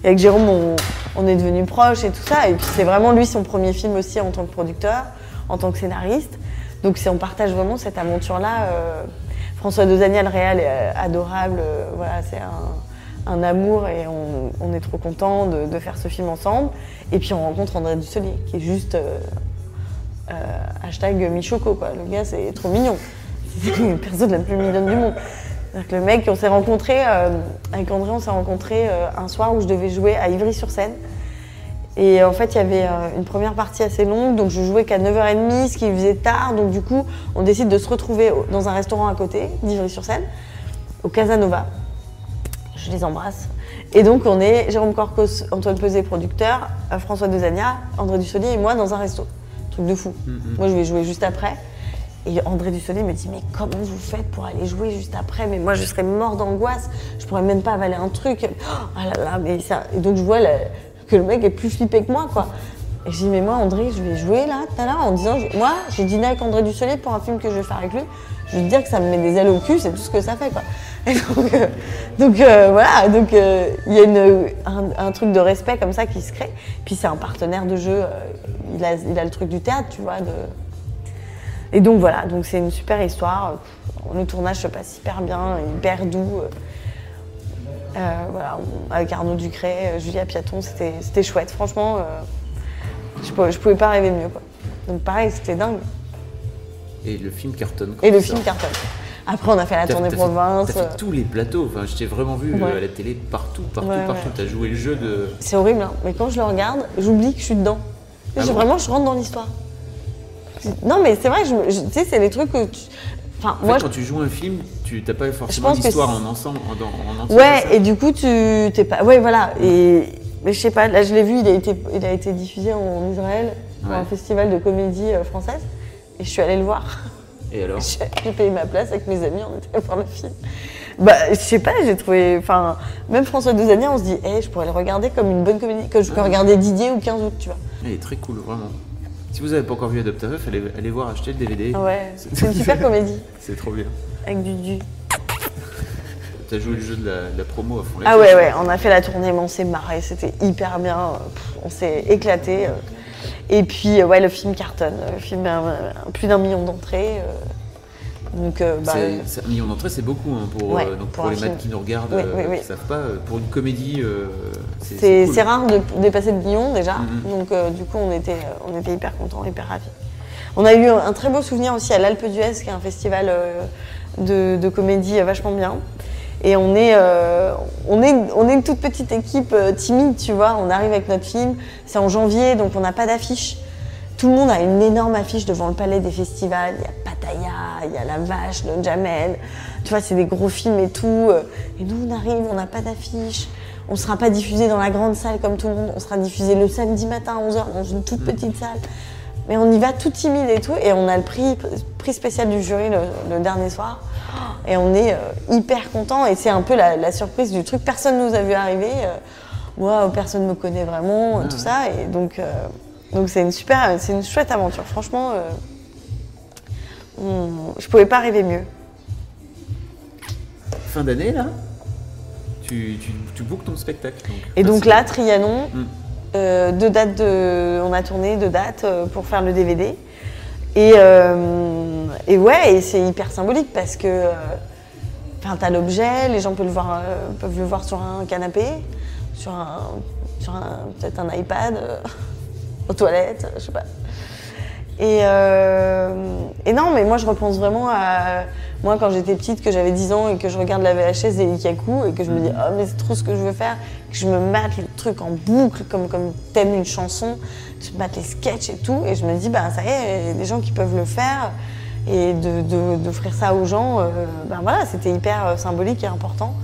Et avec Jérôme, on, est devenus proches et tout ça. Et puis c'est vraiment lui son premier film aussi en tant que producteur, en tant que scénariste. Donc on partage vraiment cette aventure-là. François Dozania, le réal, est adorable. voilà, c'est un, un amour et on, est trop content de, faire ce film ensemble. Et puis on rencontre André Dussolier, qui est juste euh, euh, hashtag Michoco, quoi. Le gars, c'est trop mignon. C'est la personne la plus mignonne du monde. Que le mec, on s'est rencontrés, euh, avec André, on s'est rencontrés euh, un soir où je devais jouer à Ivry-sur-Seine. Et en fait, il y avait une première partie assez longue, donc je jouais qu'à 9h30, ce qui faisait tard. Donc du coup, on décide de se retrouver dans un restaurant à côté d'Ivry-sur-Seine, au Casanova. Je les embrasse. Et donc, on est Jérôme Corcos, Antoine Pesé, producteur, euh, François Dezania, André Dussolier et moi dans un resto. Truc de fou. Moi, je vais jouer juste après. Et André Dussolier me dit Mais comment vous faites pour aller jouer juste après? Mais moi, je serais mort d'angoisse. Je pourrais même pas avaler un truc. Oh là là, mais ça. Et donc, je vois que le mec est plus flippé que moi, quoi. Et je dis Mais moi, André, je vais jouer là, tout à l'heure, en disant Moi, j'ai dîné avec André Dussolier pour un film que je vais faire avec lui. Je veux dire que ça me met des ailes au cul, c'est tout ce que ça fait, quoi. Donc, euh, euh, voilà, donc euh, il y a un, truc de respect comme ça qui se crée. Puis c'est un partenaire de jeu, il, a, le truc du théâtre, tu vois. Et donc voilà, donc c'est une super histoire. Le tournage se passe hyper bien, hyper doux. Voilà, avec Arnaud Ducré, euh, Julia Piaton, c'était chouette. Franchement, je, pouvais, je pouvais pas rêver mieux. Quoi. Donc pareil, c'était dingue. Et le film cartonne. Et le il film cartonne. Après, on a fait la tournée fait- province. T'as fait tous les plateaux. Enfin, je t'ai vraiment vu euh, Ouais. à la télé partout, partout, Ouais, partout. ouais. T'as joué le jeu de. C'est horrible, hein. mais quand je le regarde, j'oublie que je suis dedans. Ah Je- bon vraiment, je rentre dans l'histoire. Non, mais c'est vrai, je me- je- tu sais, c'est les trucs que tu. Enfin, En fait, moi, quand tu joues un film, tu t'as pas forcément l'histoire en ensemble, en, en. Ouais, et du coup, tu t'es pas. Ouais, voilà. Et mais je sais pas. Là, je l'ai vu. Il a été, il a été diffusé en Israël pour un festival de comédie euh, française. Et je suis allée le voir. Et alors J'ai payé ma place avec mes amis. On était allés voir le film. Bah, je sais pas. J'ai trouvé. Enfin, même François Dezania, on se dit, eh, je pourrais le regarder comme une bonne comédie, que je peux Ah. regarder Didier ou 15 août, tu vois. Il est très cool, vraiment. Si vous avez pas encore vu Adopt a allez, allez voir, acheter le DVD. Ouais, c'est une super comédie C'est trop bien. avec du du. T'as joué le jeu de la, de la promo à fond. Ah ouais, ouais, on a fait la tournée, mais on s'est marré, c'était hyper bien, euh, pff, on s'est éclaté. Et puis, euh, ouais, le film cartonne, le film a plus d'un million d'entrées. euh. Donc, euh, bah, C'est- un million d'entrées, c'est beaucoup hein, pour, Ouais, donc pour les maths qui nous regardent, Oui, oui, oui. qui savent pas. Pour une comédie, euh, c'est cool. rare de dépasser le million déjà. Mhm. Donc, euh, du coup, on était, on était hyper contents, hyper ravis. On a eu un très beau souvenir aussi à l'Alpe d'Huez, qui est un festival de, de comédie vachement bien. Et on est, euh, on est, on est une toute petite équipe euh, timide, tu vois. On arrive avec notre film, c'est en janvier, donc on n'a pas d'affiche. Tout le monde a une énorme affiche devant le palais des festivals. Il y a Pattaya, il y a La Vache de Jamel. Tu vois, c'est des gros films et tout. Et nous, on arrive, on n'a pas d'affiche. On ne sera pas diffusé dans la grande salle comme tout le monde. On sera diffusé le samedi matin à 11h dans une toute petite salle. Mais on y va tout timide et tout. Et on a le prix, prix spécial du jury le, le dernier soir. Et on est euh, hyper content. Et c'est un peu la, la surprise du truc. Personne ne nous a vu arriver. Moi, personne ne me connaît vraiment, tout ça. Et donc, euh, donc c'est une super, c'est une chouette aventure. Franchement, euh, on- je pouvais pas rêver mieux. Fin d'année, là, tu, tu, tu bookes ton spectacle. donc. Et donc là, Trianon, Mm. euh, deux dates de, on a tourné deux dates pour faire le DVD. Et, euh, et ouais, et c'est hyper symbolique parce que euh, enfin, t'as l'objet, les gens peuvent le, voir, euh, peuvent le voir sur un canapé, sur un, sur un- peut-être un iPad, aux toilettes, je sais pas. Et, euh, et non, mais moi je repense vraiment à moi quand j'étais petite, que j'avais 10 ans et que je regarde la VHS des Ikaku et que je me dis oh mais c'est trop ce que je veux faire, je me mate le truc en boucle comme comme t'aimes une chanson, je me mate les sketchs et tout et je me dis bah ça y est, il y a des gens qui peuvent le faire et de- de- d'offrir ça aux gens, euh, ben voilà c'était hyper euh, symbolique et important.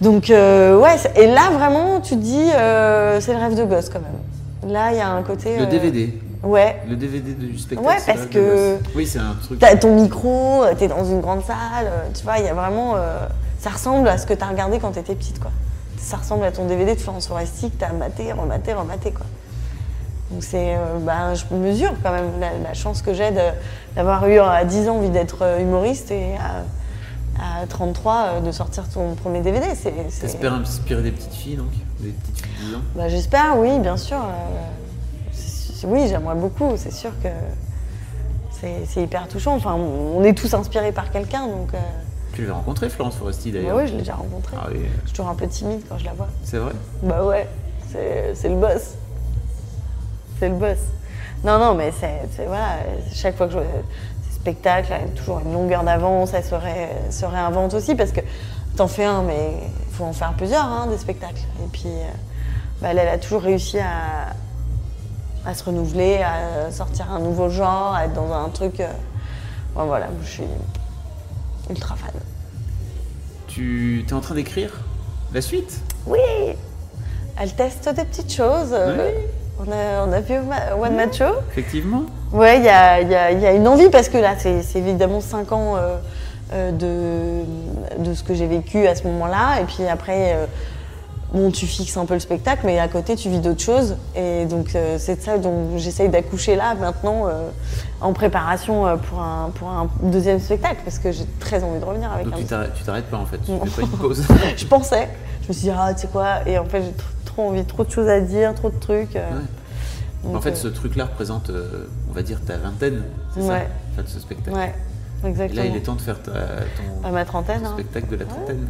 Donc euh, ouais, et là vraiment tu te dis euh, c'est le rêve de gosse quand même. Là il y a un côté. Le DVD. Ouais, Le DVD du spectacle. Ouais, parce que de. Oui, c'est un truc. T'as ton micro, t'es dans une grande salle, tu vois, il y a vraiment. euh, ça ressemble à ce que t'as regardé quand t'étais petite, quoi. Ça ressemble à ton DVD de Florence Foresti que t'as maté, rematé, rematé, quoi. Donc c'est. euh, bah, je mesure quand même la, la chance que j'ai d'avoir eu à 10 ans envie d'être euh, humoriste et à, à 33 euh, de sortir ton premier DVD. T'espères inspirer des petites filles, donc? Des petites filles de 10 ans? Bah, J'espère, oui, bien sûr. euh, oui, j'aimerais beaucoup, c'est sûr que c'est, hyper touchant. Enfin, on on est tous inspirés par quelqu'un, donc. Euh, Tu l'avais rencontré, Florence Foresti, Bah d'ailleurs oui, je l'ai déjà rencontrée. Ah oui, Je suis toujours un peu timide quand je la vois. c'est vrai. Bah ouais, c'est le boss. C'est le boss. Non, non, mais c'est voilà, chaque fois que je vois ces spectacles, elle a toujours une longueur d'avance, elle se, ré- se réinvente aussi parce que t'en fais un, mais il faut en faire plusieurs, hein, des spectacles. Et puis, euh, bah, elle, elle a toujours réussi à, à se renouveler, à sortir un nouveau genre, à être dans un truc. euh, bon, voilà, je suis ultra fan. Tu es en train d'écrire la suite? Oui Elle teste des petites choses. Oui. On, a, on a vu One Man Show. Effectivement. Ouais, il y a, y a- y a une envie parce que là, c'est c'est évidemment 5 ans euh, euh, de, de ce que j'ai vécu à ce moment-là. Et puis après, euh, bon, tu fixes un peu le spectacle, mais à côté, tu vis d'autres choses. Et donc, euh, c'est de ça dont j'essaye d'accoucher là, maintenant, euh, en préparation euh, pour un, pour un deuxième spectacle, parce que j'ai très envie de revenir avec Donc un tu t'arrêtes, pas en fait, tu fais pas une pause. je pensais. Je me suis dit, ah, tu sais quoi? Et en fait, j'ai tr- trop envie, trop de choses à dire, trop de trucs. Ouais. Donc, en fait, ce truc-là représente, on va dire, ta vingtaine, c'est ça? Ouais. En fait, ce spectacle. Ouais, Et exactement. là, il est temps de faire ta- ton, À ma trentaine, ton hein. spectacle de la trentaine.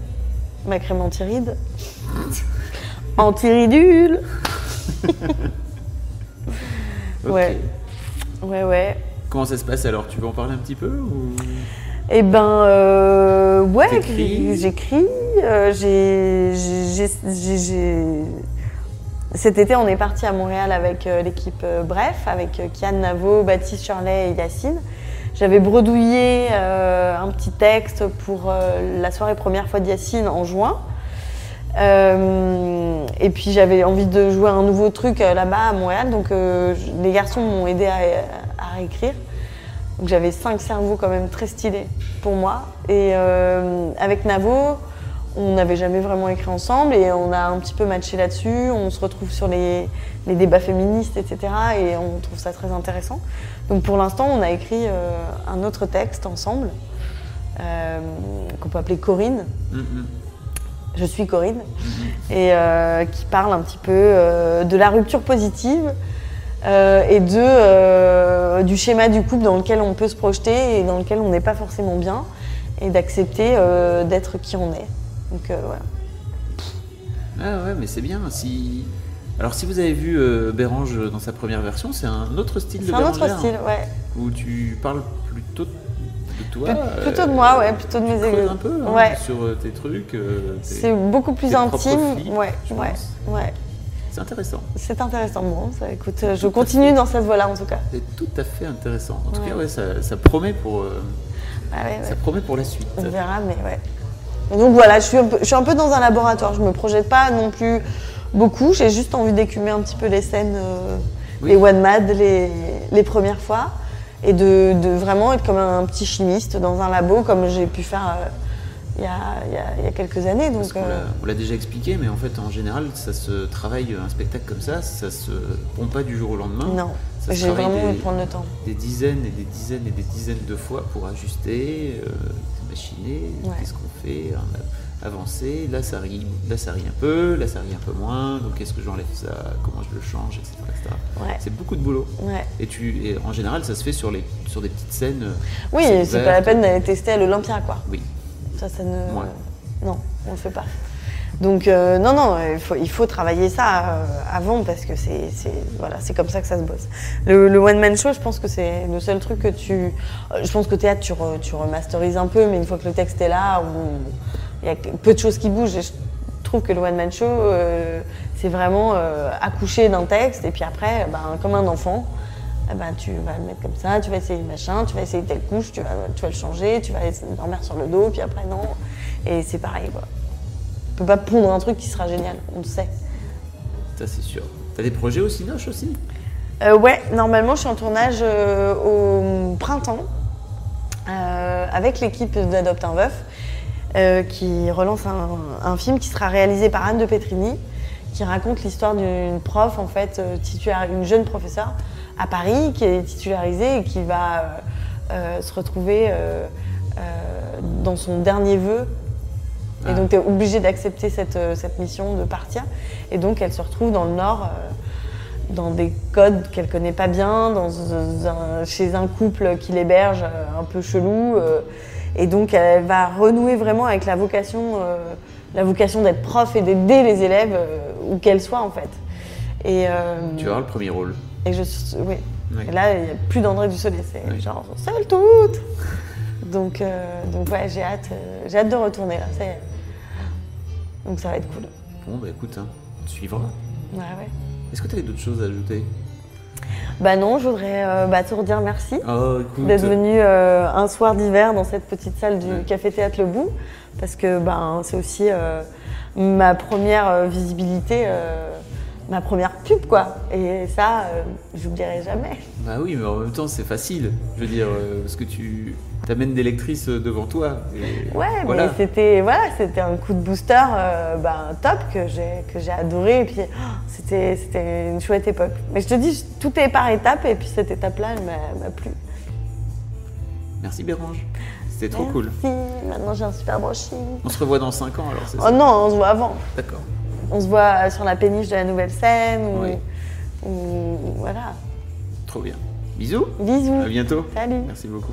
Ma crème anti-rides. Anti-ridule. Ouais. Ouais, ouais. Comment ça se passe alors? Tu veux en parler un petit peu ou... Eh ben, euh, ouais, j'écris. euh, j'ai- Cet été, on est parti à Montréal avec euh, l'équipe Bref, avec Kian Navo, Baptiste Shirley et Yacine. J'avais bredouillé euh, un petit texte pour euh, la soirée première fois de Yacine en juin. Euh, et puis j'avais envie de jouer un nouveau truc là-bas à Montréal, donc les garçons m'ont aidé à, à réécrire. Donc j'avais cinq cerveaux quand même très stylés pour moi. Et avec Navo, on n'avait jamais vraiment écrit ensemble et on a un petit peu matché là-dessus. On se retrouve sur les, les débats féministes, etc. Et on trouve ça très intéressant. Donc pour l'instant, on a écrit euh, un autre texte ensemble euh, qu'on peut appeler Corinne. Mm, mm. Je suis Corinne, et euh, qui parle un petit peu euh, de la rupture positive euh, et de, du schéma du couple dans lequel on peut se projeter et dans lequel on n'est pas forcément bien, et d'accepter d'être qui on est. Donc voilà. Ah ouais, mais c'est bien. Si... Alors, si vous avez vu euh, Bérange dans sa première version, c'est un autre style de C'est un autre style, ouais. Où tu parles plutôt de toi. Plut- plutôt euh, de moi, ouais, plutôt de tu mes aiguilles. un peu hein, Ouais. sur euh, tes trucs. euh, C'est beaucoup plus intime. Ouais, ouais, ouais. C'est intéressant. C'est intéressant. Bon, ça, écoute, euh, je continue dans cette voie-là en tout cas. C'est tout à fait intéressant. En tout Ouais. cas, ouais, ça, ça promet pour, euh, ouais. ça promet pour la suite. On verra, mais ouais. Et donc voilà, je suis, un peu, je suis un peu dans un laboratoire. Je me projette pas non plus beaucoup. J'ai juste envie d'écumer un petit peu les scènes, euh, Oui. les one mad, les, les premières fois, et de, de vraiment être comme un petit chimiste dans un labo, comme j'ai pu faire euh, il y, a, il y a- il y a quelques années. Donc, euh, on l'a déjà expliqué, mais en fait, en général, ça se travaille un spectacle comme ça, ça se pompe pas du jour au lendemain. non, j'ai vraiment des- envie de prendre le temps. Des dizaines et des dizaines et des dizaines de fois pour ajuster, euh, machiner, Ouais. qu'est-ce qu'on fait, un, avancer. Là, ça rit, là, ça rit un peu, là, ça rit un peu moins. Donc, est-ce que j'enlève ça? Comment je le change, etc. etc. Ouais. C'est beaucoup de boulot. Ouais. Et, tu, et en général, ça se fait sur, les, sur des petites scènes. euh, Oui, c'est pas la peine d'aller tester à l'Olympia, quoi. Oui. Ça, ça ne. Ouais. Non, on le fait pas. Donc, euh, non, non, il faut, il faut travailler ça euh, avant parce que c'est voilà, c'est comme ça que ça se bosse. Le, le one-man show, je pense que c'est le seul truc que tu. Je pense que théâtre, tu, re- tu remasterises un peu, mais une fois que le texte est là, où il y a peu de choses qui bougent. Et je trouve que le one-man show, euh, c'est vraiment euh, accoucher d'un texte et puis après, ben, comme un enfant. eh ben, tu vas le mettre comme ça, tu vas essayer machin, tu vas essayer telle couche, tu vas, tu vas le changer, tu vas dormir sur le dos, puis après non. Et c'est pareil quoi. On peut pas pondre un truc qui sera génial, on le sait. Ça, c'est sûr. T'as des projets au Cinoche aussi? Euh, ouais, normalement je suis en tournage euh, au printemps euh, avec l'équipe d'Adopte un Veuf euh, qui relance un, un film qui sera réalisé par Anne de Petrini qui raconte l'histoire d'une prof en fait euh, titulaire, une jeune professeure à Paris qui est titularisée et qui va euh, euh, se retrouver euh, euh, dans son dernier vœu et Ah. donc, tu es obligé d'accepter cette, euh, cette mission de partir. Et donc, elle se retrouve dans le Nord, euh, dans des codes qu'elle connaît pas bien, dans un- chez un couple qui l'héberge euh, un peu chelou. euh, et donc, elle va renouer vraiment avec la vocation, euh, la vocation d'être prof et d'aider les élèves, euh, où qu'elle soit, en fait. Et, euh, Tu vas avoir le premier rôle. et je, oui. Ouais. Et là, il n'y a plus d'André Dussolet, c'est Oui. genre seule toute. Donc, euh, donc ouais, j'ai hâte, j'ai hâte de retourner là. ça y est. Donc ça va être cool. Bon, bah écoute, hein, on te suivra. Ouais, ouais. Est-ce que tu avais d'autres choses à ajouter? Bah non, je voudrais euh, bah, te redire merci Oh, écoute. d'être venu euh, un soir d'hiver dans cette petite salle du Ouais. Café Théâtre Le Bout, parce que ben, c'est aussi euh, ma première euh, visibilité, ma première pub quoi. Et ça, j'oublierai jamais. Bah oui, mais en même temps, c'est facile. Je veux dire, parce que tu t'amènes des lectrices euh, devant toi. et Ouais, voilà. mais c'était voilà, c'était un coup de booster euh, ben, top que j'ai que j'ai adoré et puis oh, c'était c'était une chouette époque. Mais je te dis, tout est par étapes et puis cette étape-là, elle m'a- plu. Merci Bérange. C'était trop cool. Merci. Maintenant j'ai un super brushing. On se revoit dans 5 ans alors, c'est Oh ça? non, on se voit avant. D'accord. On se voit sur la péniche de la nouvelle scène ou, Oui. ou- voilà. Trop bien. Bisous. Bisous. À bientôt. Salut. Merci beaucoup.